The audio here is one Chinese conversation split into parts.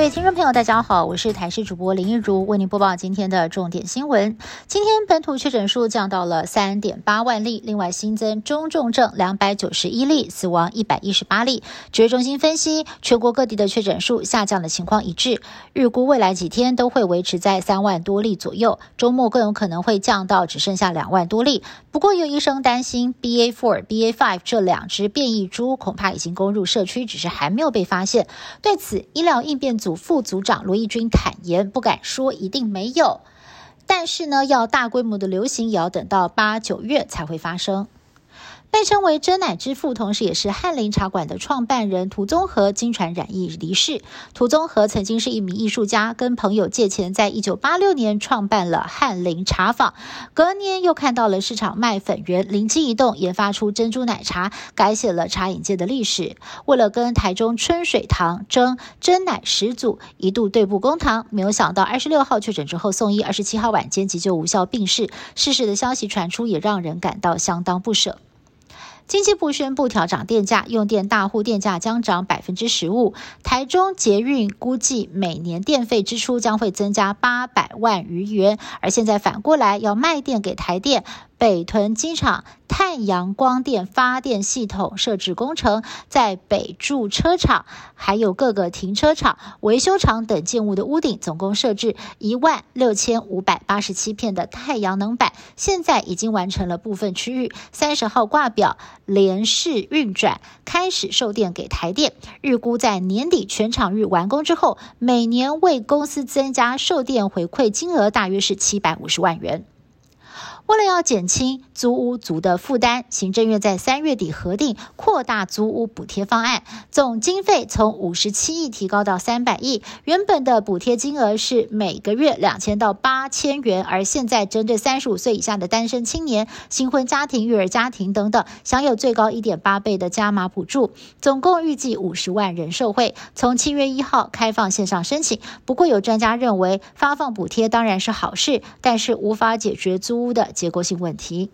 各位听众朋友，大家好，我是台视主播林一如，为您播报今天的重点新闻。今天本土确诊数降到了三点八万例，另外新增中重症两百九十一例，死亡一百一十八例。指挥中心分析，全国各地的确诊数下降的情况一致，预估未来几天都会维持在三万多例左右，周末更有可能会降到只剩下两万多例。不过有医生担心，BA four、BA five 这两只变异株恐怕已经攻入社区，只是还没有被发现。对此，医疗应变组副组长罗义军坦言，不敢说一定没有，但是呢，要大规模的流行，也要等到八九月才会发生。被称为真奶之父，同时也是翰林茶馆的创办人涂宗和经传染疫离世。涂宗和曾经是一名艺术家，跟朋友借钱，在一九八六年创办了翰林茶坊。隔年又看到了市场卖粉圆，灵机一动，研发出珍珠奶茶，改写了茶饮界的历史。为了跟台中春水堂争真奶始祖，一度对簿公堂。没有想到二十六号确诊之后送医，二十七号晚间急救无效病逝。逝世的消息传出，也让人感到相当不舍。经济部宣布调涨电价，用电大户电价将涨百分之十五。台中捷运估计每年电费支出将会增加八百万余元，而现在反过来要卖电给台电。北屯机场太阳光电发电系统设置工程，在北驻车场还有各个停车场、维修厂等建物的屋顶，总共设置一万六千五百八十七片的太阳能板，现在已经完成了部分区域。三十号挂表连续运转，开始售电给台电。预估在年底全场域完工之后，每年为公司增加售电回馈金额大约是七百五十万元。为了要减轻租屋族的负担，行政院在三月底核定扩大租屋补贴方案，总经费从五十七亿提高到三百亿。原本的补贴金额是每个月两千到八千元，而现在针对三十五岁以下的单身青年、新婚家庭、育儿家庭等等，享有最高一点八倍的加码补助，总共预计五十万人受惠。从七月一号开放线上申请，不过有专家认为发放补贴当然是好事，但是无法解决租屋的。结构性问题。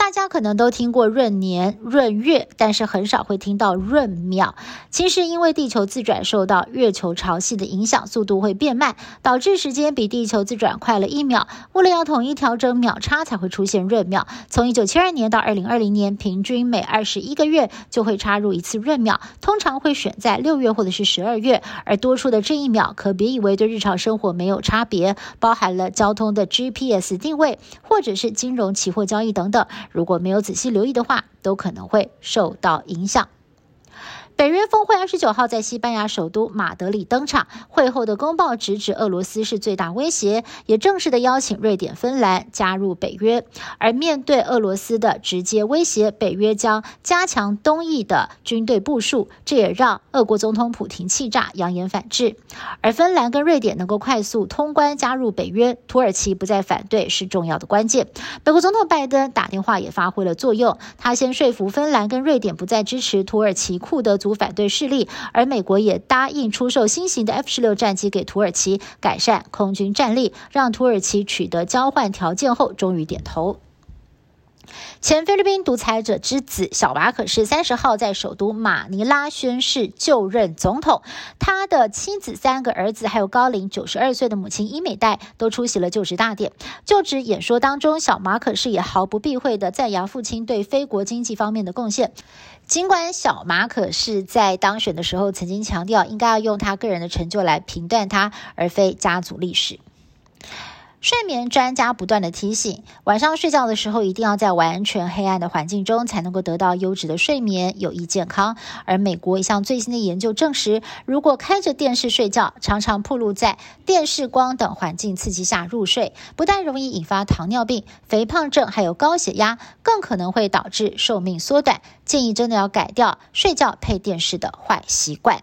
大家可能都听过闰年、闰月，但是很少会听到闰秒。其实，因为地球自转受到月球潮汐的影响，速度会变慢，导致时间比地球自转快了一秒。为了要统一调整秒差，才会出现闰秒。从一九七二年到二零二零年，平均每二十一个月就会插入一次闰秒，通常会选在六月或者是十二月。而多出的这一秒，可别以为对日常生活没有差别，包含了交通的 GPS 定位，或者是金融期货交易等等。如果没有仔细留意的话，都可能会受到影响。北约峰会二十九号在西班牙首都马德里登场。会后的公报直指俄罗斯是最大威胁，也正式的邀请瑞典、芬兰加入北约。而面对俄罗斯的直接威胁，北约将加强东翼的军队部署，这也让俄国总统普京气炸，扬言反制。而芬兰跟瑞典能够快速通关加入北约，土耳其不再反对是重要的关键。美国总统拜登打电话也发挥了作用，他先说服芬兰跟瑞典不再支持土耳其库德族。反对势力，而美国也答应出售新型的 F 十六战机给土耳其，改善空军战力，让土耳其取得交换条件后，终于点头。前菲律宾独裁者之子小马可是三十号在首都马尼拉宣誓就任总统，他的妻子、三个儿子，还有高龄九十二岁的母亲伊美代都出席了就职大典。就职演说当中，小马可是也毫不避讳的赞扬父亲对非国经济方面的贡献。尽管小马可是在当选的时候曾经强调，应该要用他个人的成就来评断他，而非家族历史。睡眠专家不断的提醒，晚上睡觉的时候一定要在完全黑暗的环境中，才能够得到优质的睡眠，有益健康。而美国一项最新的研究证实，如果开着电视睡觉，常常暴露在电视光等环境刺激下入睡，不但容易引发糖尿病、肥胖症，还有高血压，更可能会导致寿命缩短。建议真的要改掉睡觉配电视的坏习惯。